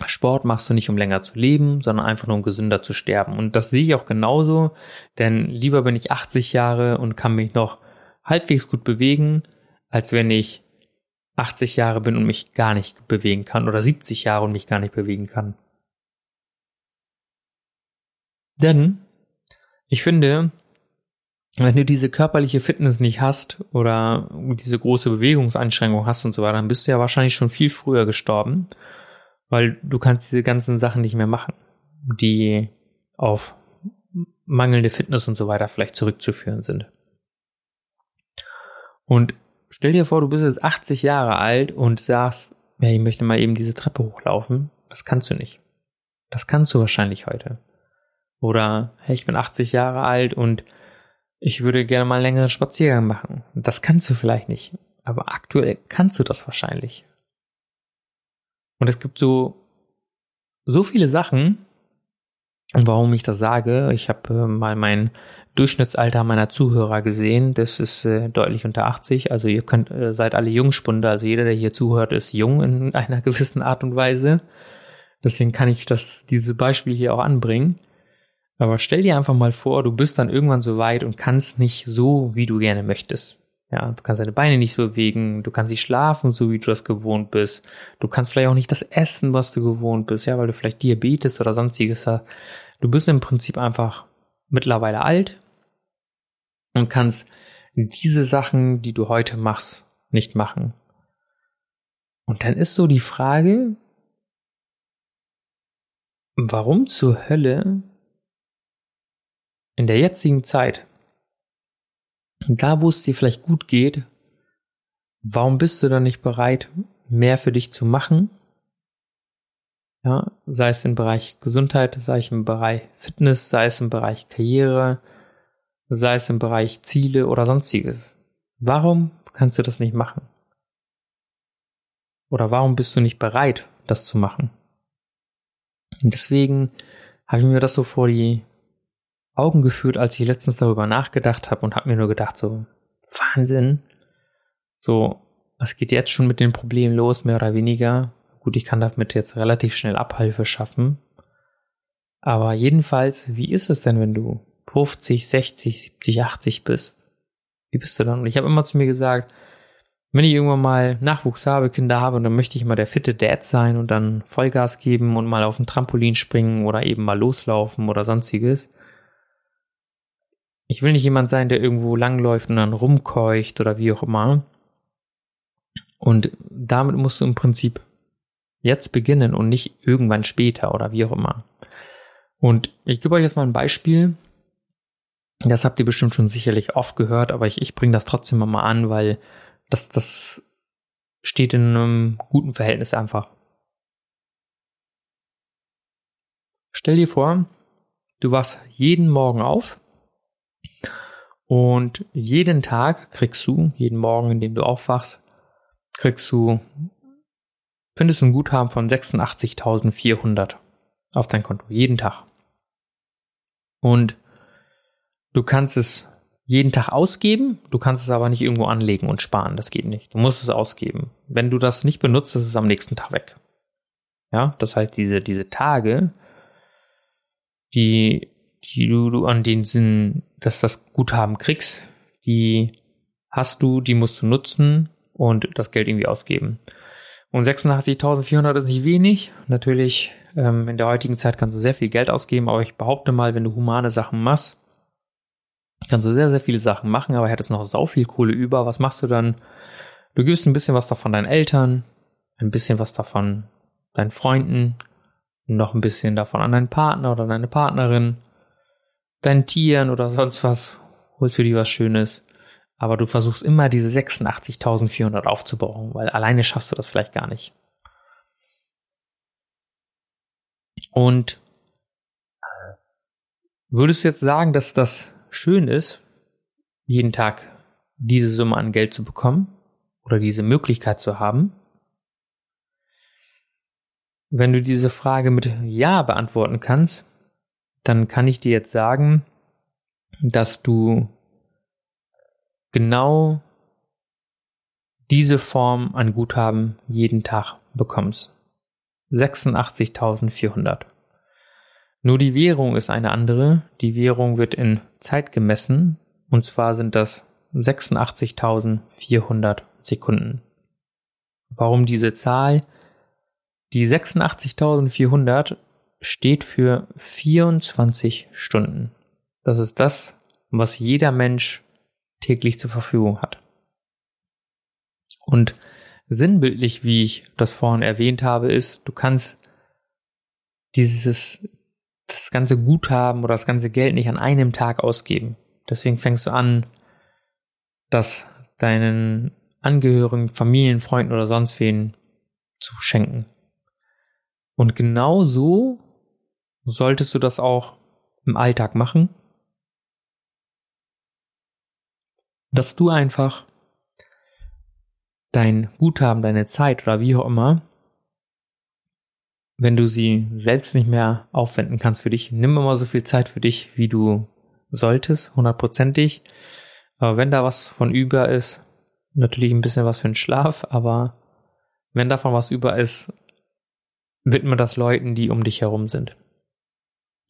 Sport machst du nicht, um länger zu leben, sondern einfach nur, um gesünder zu sterben. Und das sehe ich auch genauso, denn lieber bin ich 80 Jahre und kann mich noch halbwegs gut bewegen, als wenn ich 80 Jahre bin und mich gar nicht bewegen kann oder 70 Jahre und mich gar nicht bewegen kann. Denn ich finde, wenn du diese körperliche Fitness nicht hast oder diese große Bewegungseinschränkung hast und so weiter, dann bist du ja wahrscheinlich schon viel früher gestorben, weil du kannst diese ganzen Sachen nicht mehr machen, die auf mangelnde Fitness und so weiter vielleicht zurückzuführen sind. Und stell dir vor, du bist jetzt 80 Jahre alt und sagst, ja, ich möchte mal eben diese Treppe hochlaufen. Das kannst du nicht. Das kannst du wahrscheinlich heute. Oder, hey, ich bin 80 Jahre alt und ich würde gerne mal einen längeren Spaziergang machen. Das kannst du vielleicht nicht. Aber aktuell kannst du das wahrscheinlich. Und es gibt so, so viele Sachen, warum ich das sage. Ich habe äh, mal mein Durchschnittsalter meiner Zuhörer gesehen. Das ist äh, deutlich unter 80. Also ihr könnt, äh, seid alle Jungspunde. Also jeder, der hier zuhört, ist jung in [LAUGHS] einer gewissen Art und Weise. Deswegen kann ich das, diese Beispiele hier auch anbringen. Aber stell dir einfach mal vor, du bist dann irgendwann so weit und kannst nicht so, wie du gerne möchtest. Ja, du kannst deine Beine nicht so bewegen, du kannst nicht schlafen, so wie du das gewohnt bist. Du kannst vielleicht auch nicht das essen, was du gewohnt bist, ja, weil du vielleicht Diabetes oder sonstiges hast. Du bist im Prinzip einfach mittlerweile alt und kannst diese Sachen, die du heute machst, nicht machen. Und dann ist so die Frage, warum zur Hölle in der jetzigen Zeit, da wo es dir vielleicht gut geht, warum bist du dann nicht bereit, mehr für dich zu machen? Ja, sei es im Bereich Gesundheit, sei es im Bereich Fitness, sei es im Bereich Karriere, sei es im Bereich Ziele oder sonstiges. Warum kannst du das nicht machen? Oder warum bist du nicht bereit, das zu machen? Und deswegen habe ich mir das so vor die Augen geführt, als ich letztens darüber nachgedacht habe und habe mir nur gedacht, so Wahnsinn. So, was geht jetzt schon mit dem Problem los, mehr oder weniger? Gut, ich kann damit jetzt relativ schnell Abhilfe schaffen. Aber jedenfalls, wie ist es denn, wenn du 50, 60, 70, 80 bist? Wie bist du dann? Und ich habe immer zu mir gesagt, wenn ich irgendwann mal Nachwuchs habe, Kinder habe, dann möchte ich mal der fitte Dad sein und dann Vollgas geben und mal auf ein Trampolin springen oder eben mal loslaufen oder sonstiges. Ich will nicht jemand sein, der irgendwo langläuft und dann rumkeucht oder wie auch immer. Und damit musst du im Prinzip jetzt beginnen und nicht irgendwann später oder wie auch immer. Und ich gebe euch jetzt mal ein Beispiel. Das habt ihr bestimmt schon sicherlich oft gehört, aber ich, ich bringe das trotzdem mal an, weil das, das steht in einem guten Verhältnis einfach. Stell dir vor, du wachst jeden Morgen auf und jeden Tag kriegst du, jeden Morgen, in dem du aufwachst, kriegst du, findest du ein Guthaben von 86.400 auf dein Konto. Jeden Tag. Und du kannst es jeden Tag ausgeben, du kannst es aber nicht irgendwo anlegen und sparen. Das geht nicht. Du musst es ausgeben. Wenn du das nicht benutzt, ist es am nächsten Tag weg. Ja, das heißt, diese, diese Tage, die die du, an den Sinn, dass das Guthaben kriegst, die hast du, die musst du nutzen und das Geld irgendwie ausgeben. Und 86.400 ist nicht wenig. Natürlich, ähm, in der heutigen Zeit kannst du sehr viel Geld ausgeben, aber ich behaupte mal, wenn du humane Sachen machst, kannst du sehr, sehr viele Sachen machen, aber hättest noch sau viel Kohle über. Was machst du dann? Du gibst ein bisschen was davon deinen Eltern, ein bisschen was davon deinen Freunden, noch ein bisschen davon an deinen Partner oder deine Partnerin deinen Tieren oder sonst was, holst du dir was Schönes. Aber du versuchst immer diese 86.400 aufzubauen, weil alleine schaffst du das vielleicht gar nicht. Und würdest du jetzt sagen, dass das schön ist, jeden Tag diese Summe an Geld zu bekommen oder diese Möglichkeit zu haben? Wenn du diese Frage mit Ja beantworten kannst, dann kann ich dir jetzt sagen, dass du genau diese Form an Guthaben jeden Tag bekommst. 86.400. Nur die Währung ist eine andere. Die Währung wird in Zeit gemessen. Und zwar sind das 86.400 Sekunden. Warum diese Zahl? Die 86.400 steht für 24 Stunden. Das ist das, was jeder Mensch täglich zur Verfügung hat. Und sinnbildlich, wie ich das vorhin erwähnt habe, ist, du kannst dieses, das ganze Guthaben oder das ganze Geld nicht an einem Tag ausgeben. Deswegen fängst du an, das deinen Angehörigen, Familien, Freunden oder sonst wen zu schenken. Und genau so solltest du das auch im Alltag machen, dass du einfach dein Guthaben, deine Zeit oder wie auch immer, wenn du sie selbst nicht mehr aufwenden kannst für dich, nimm immer so viel Zeit für dich, wie du solltest, hundertprozentig. Aber wenn da was von über ist, natürlich ein bisschen was für den Schlaf, aber wenn davon was über ist, widme das Leuten, die um dich herum sind.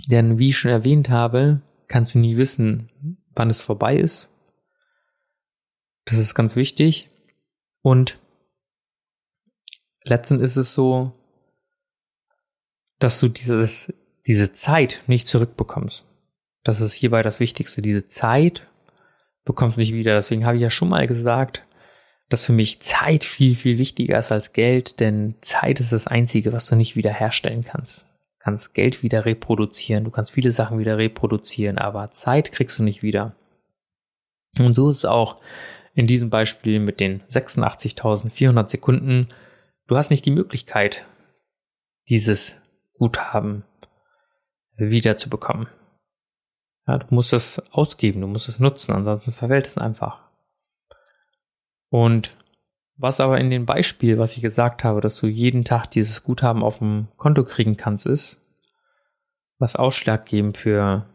Denn wie ich schon erwähnt habe, kannst du nie wissen, wann es vorbei ist. Das ist ganz wichtig. Und letztendlich ist es so, dass du dieses, diese Zeit nicht zurückbekommst. Das ist hierbei das Wichtigste. Diese Zeit bekommst du nicht wieder. Deswegen habe ich ja schon mal gesagt, dass für mich Zeit viel, viel wichtiger ist als Geld, denn Zeit ist das Einzige, was du nicht wiederherstellen kannst. Kannst Geld wieder reproduzieren, du kannst viele Sachen wieder reproduzieren, aber Zeit kriegst du nicht wieder. Und so ist es auch in diesem Beispiel mit den 86.400 Sekunden, du hast nicht die Möglichkeit, dieses Guthaben wiederzubekommen. Ja, du musst es ausgeben, du musst es nutzen, ansonsten verfällt es einfach. Und was aber in dem Beispiel, was ich gesagt habe, dass du jeden Tag dieses Guthaben auf dem Konto kriegen kannst, ist, was ausschlaggebend für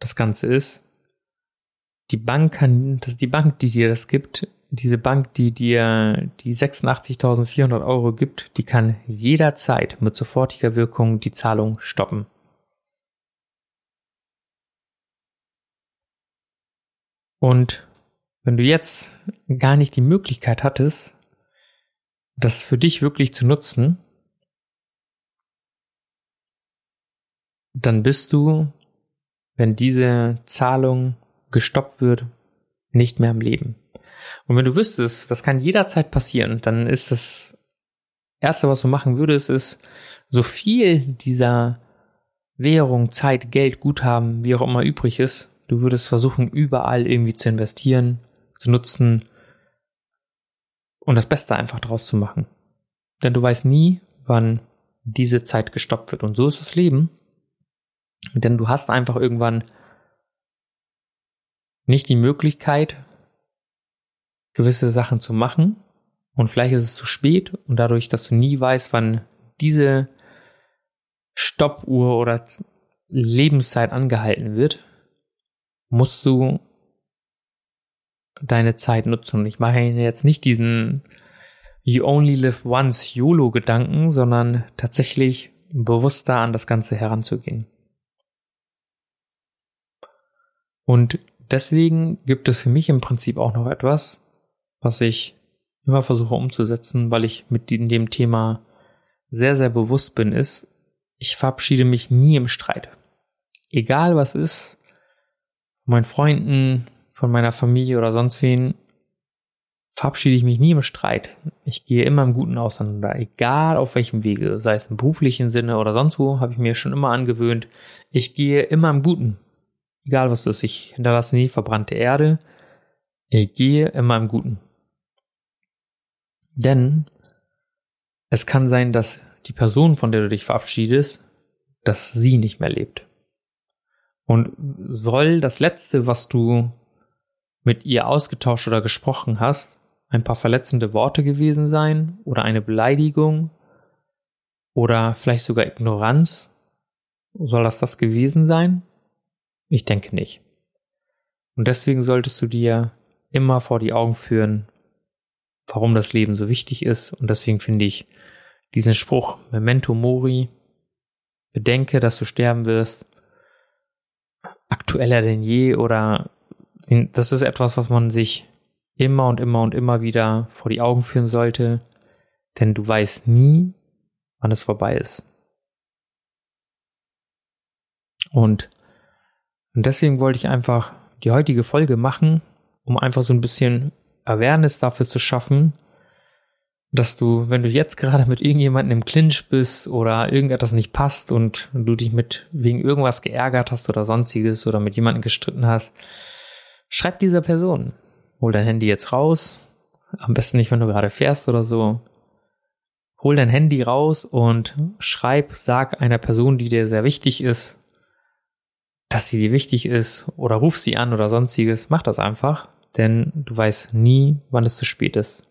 das Ganze ist, die Bank kann, das ist die Bank, die dir das gibt, diese Bank, die dir die 86.400 Euro gibt, die kann jederzeit mit sofortiger Wirkung die Zahlung stoppen. Und wenn du jetzt gar nicht die Möglichkeit hattest, das für dich wirklich zu nutzen, dann bist du, wenn diese Zahlung gestoppt wird, nicht mehr am Leben. Und wenn du wüsstest, das kann jederzeit passieren, dann ist das Erste, was du machen würdest, ist, so viel dieser Währung, Zeit, Geld, Guthaben, wie auch immer übrig ist, du würdest versuchen, überall irgendwie zu investieren, zu nutzen und das Beste einfach draus zu machen. Denn du weißt nie, wann diese Zeit gestoppt wird. Und so ist das Leben. Denn du hast einfach irgendwann nicht die Möglichkeit, gewisse Sachen zu machen. Und vielleicht ist es zu spät und dadurch, dass du nie weißt, wann diese Stoppuhr oder Lebenszeit angehalten wird, musst du deine Zeit nutzen. Ich mache jetzt nicht diesen You only live once YOLO-Gedanken, sondern tatsächlich bewusster an das Ganze heranzugehen. Und deswegen gibt es für mich im Prinzip auch noch etwas, was ich immer versuche umzusetzen, weil ich mit dem Thema sehr, sehr bewusst bin, ist, ich verabschiede mich nie im Streit. Egal was ist, von meinen Freunden, von meiner Familie oder sonst wen, verabschiede ich mich nie im Streit. Ich gehe immer im Guten auseinander, egal auf welchem Wege, sei es im beruflichen Sinne oder sonst wo, habe ich mir schon immer angewöhnt. Ich gehe immer im Guten. Egal was ist, ich hinterlasse nie verbrannte Erde. Ich gehe immer im Guten. Denn es kann sein, dass die Person, von der du dich verabschiedest, dass sie nicht mehr lebt. Und soll das Letzte, was du mit ihr ausgetauscht oder gesprochen hast, ein paar verletzende Worte gewesen sein oder eine Beleidigung oder vielleicht sogar Ignoranz Soll das das gewesen sein? Ich denke nicht. Und deswegen solltest du dir immer vor die Augen führen, warum das Leben so wichtig ist. Und deswegen finde ich diesen Spruch Memento Mori, bedenke, dass du sterben wirst, aktueller denn je oder das ist etwas, was man sich immer und immer und immer wieder vor die Augen führen sollte, denn du weißt nie, wann es vorbei ist. Und, und deswegen wollte ich einfach die heutige Folge machen, um einfach so ein bisschen Awareness dafür zu schaffen, dass du, wenn du jetzt gerade mit irgendjemandem im Clinch bist oder irgendetwas nicht passt und du dich mit wegen irgendwas geärgert hast oder sonstiges oder mit jemandem gestritten hast, schreib dieser Person. Hol dein Handy jetzt raus. Am besten nicht, wenn du gerade fährst oder so. Hol dein Handy raus und schreib, sag einer Person, die dir sehr wichtig ist, dass sie dir wichtig ist oder ruf sie an oder sonstiges. Mach das einfach, denn du weißt nie, wann es zu spät ist.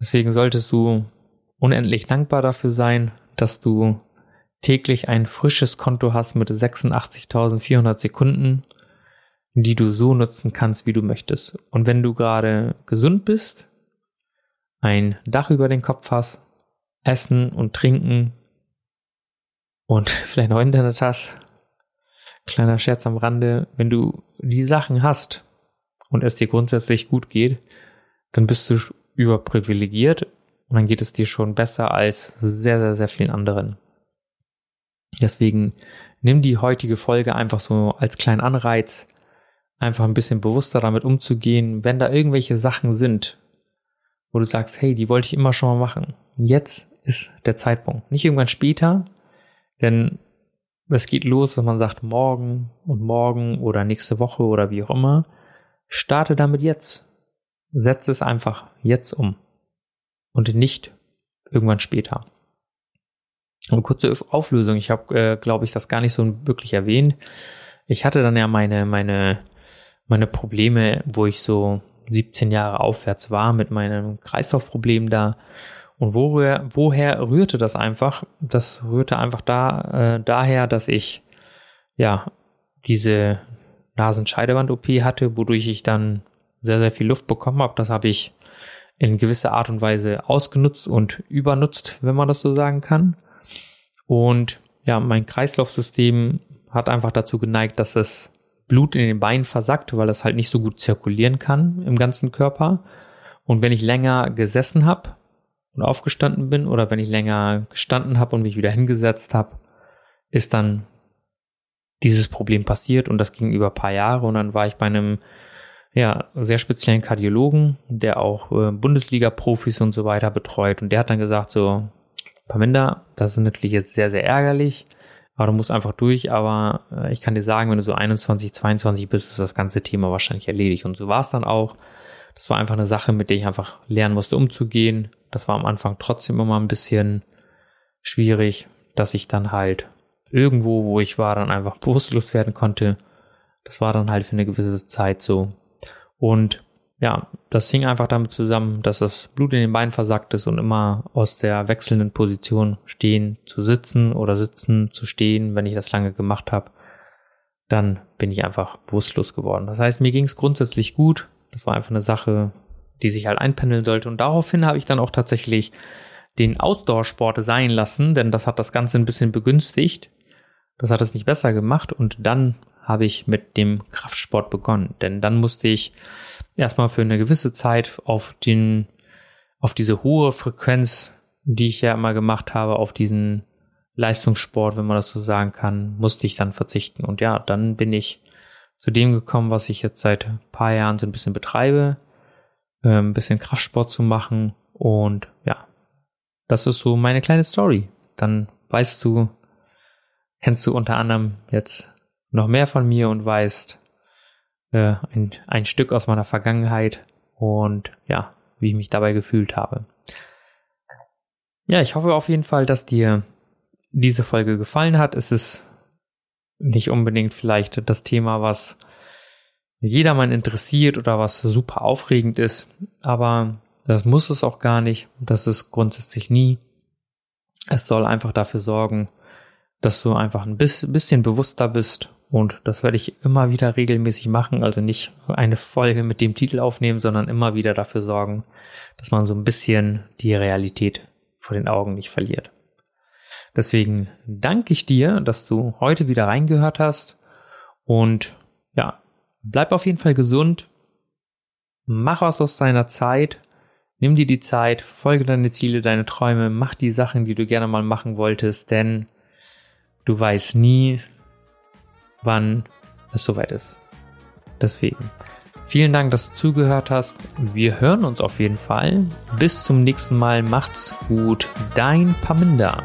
Deswegen solltest du unendlich dankbar dafür sein, dass du täglich ein frisches Konto hast mit 86.400 Sekunden, die du so nutzen kannst, wie du möchtest. Und wenn du gerade gesund bist, ein Dach über den Kopf hast, Essen und Trinken und [LAUGHS] vielleicht noch Internet hast, kleiner Scherz am Rande, wenn du die Sachen hast und es dir grundsätzlich gut geht, dann bist du überprivilegiert und dann geht es dir schon besser als sehr, sehr, sehr vielen anderen. Deswegen nimm die heutige Folge einfach so als kleinen Anreiz, einfach ein bisschen bewusster damit umzugehen, wenn da irgendwelche Sachen sind, wo du sagst, hey, die wollte ich immer schon mal machen. Jetzt ist der Zeitpunkt. Nicht irgendwann später, denn es geht los, dass man sagt, morgen und morgen oder nächste Woche oder wie auch immer. Starte damit jetzt. Setz es einfach jetzt um und nicht irgendwann später. Und kurze Auflösung. Ich habe, äh, glaube ich, das gar nicht so wirklich erwähnt. Ich hatte dann ja meine, meine, meine Probleme, wo ich so 17 Jahre aufwärts war mit meinem Kreislaufproblem da. Und woher, woher rührte das einfach? Das rührte einfach da, äh, daher, dass ich ja diese Nasenscheidewand-OP hatte, wodurch ich dann sehr, sehr viel Luft bekommen habe. Das habe ich in gewisser Art und Weise ausgenutzt und übernutzt, wenn man das so sagen kann. Und ja, mein Kreislaufsystem hat einfach dazu geneigt, dass es Blut in den Beinen versackt, weil es halt nicht so gut zirkulieren kann im ganzen Körper. Und wenn ich länger gesessen habe und aufgestanden bin oder wenn ich länger gestanden habe und mich wieder hingesetzt habe, ist dann dieses Problem passiert und das ging über ein paar Jahre und dann war ich bei einem ja, sehr speziellen Kardiologen, der auch äh, Bundesliga-Profis und so weiter betreut. Und der hat dann gesagt so, Paminda, das ist natürlich jetzt sehr, sehr ärgerlich, aber du musst einfach durch. Aber äh, ich kann dir sagen, wenn du so 21, 22 bist, ist das ganze Thema wahrscheinlich erledigt. Und so war es dann auch. Das war einfach eine Sache, mit der ich einfach lernen musste, umzugehen. Das war am Anfang trotzdem immer ein bisschen schwierig, dass ich dann halt irgendwo, wo ich war, dann einfach [LAUGHS] bewusstlos werden konnte. Das war dann halt für eine gewisse Zeit so. Und ja, das hing einfach damit zusammen, dass das Blut in den Beinen versackt ist und immer aus der wechselnden Position stehen zu sitzen oder sitzen zu stehen, wenn ich das lange gemacht habe, dann bin ich einfach bewusstlos geworden. Das heißt, mir ging es grundsätzlich gut. Das war einfach eine Sache, die sich halt einpendeln sollte. Und daraufhin habe ich dann auch tatsächlich den Ausdauersport sein lassen, denn das hat das Ganze ein bisschen begünstigt. Das hat es nicht besser gemacht und dann habe ich mit dem Kraftsport begonnen. Denn dann musste ich erstmal für eine gewisse Zeit auf den, auf diese hohe Frequenz, die ich ja immer gemacht habe, auf diesen Leistungssport, wenn man das so sagen kann, musste ich dann verzichten. Und ja, dann bin ich zu dem gekommen, was ich jetzt seit ein paar Jahren so ein bisschen betreibe, ein bisschen Kraftsport zu machen. Und ja, das ist so meine kleine Story. Dann weißt du, kennst du unter anderem jetzt noch mehr von mir und weißt äh, ein, ein Stück aus meiner Vergangenheit und ja, wie ich mich dabei gefühlt habe. Ja, ich hoffe auf jeden Fall, dass dir diese Folge gefallen hat. Es ist nicht unbedingt vielleicht das Thema, was jedermann interessiert oder was super aufregend ist, aber das muss es auch gar nicht. Das ist grundsätzlich nie. Es soll einfach dafür sorgen, dass du einfach ein bisschen bewusster bist und das werde ich immer wieder regelmäßig machen, also nicht eine Folge mit dem Titel aufnehmen, sondern immer wieder dafür sorgen, dass man so ein bisschen die Realität vor den Augen nicht verliert. Deswegen danke ich dir, dass du heute wieder reingehört hast. Und ja, bleib auf jeden Fall gesund, mach was aus deiner Zeit, nimm dir die Zeit, folge deine Ziele, deine Träume, mach die Sachen, die du gerne mal machen wolltest, denn du weißt nie, wann es soweit ist. Deswegen, vielen Dank, dass du zugehört hast. Wir hören uns auf jeden Fall. Bis zum nächsten Mal. Macht's gut. Dein Paminda.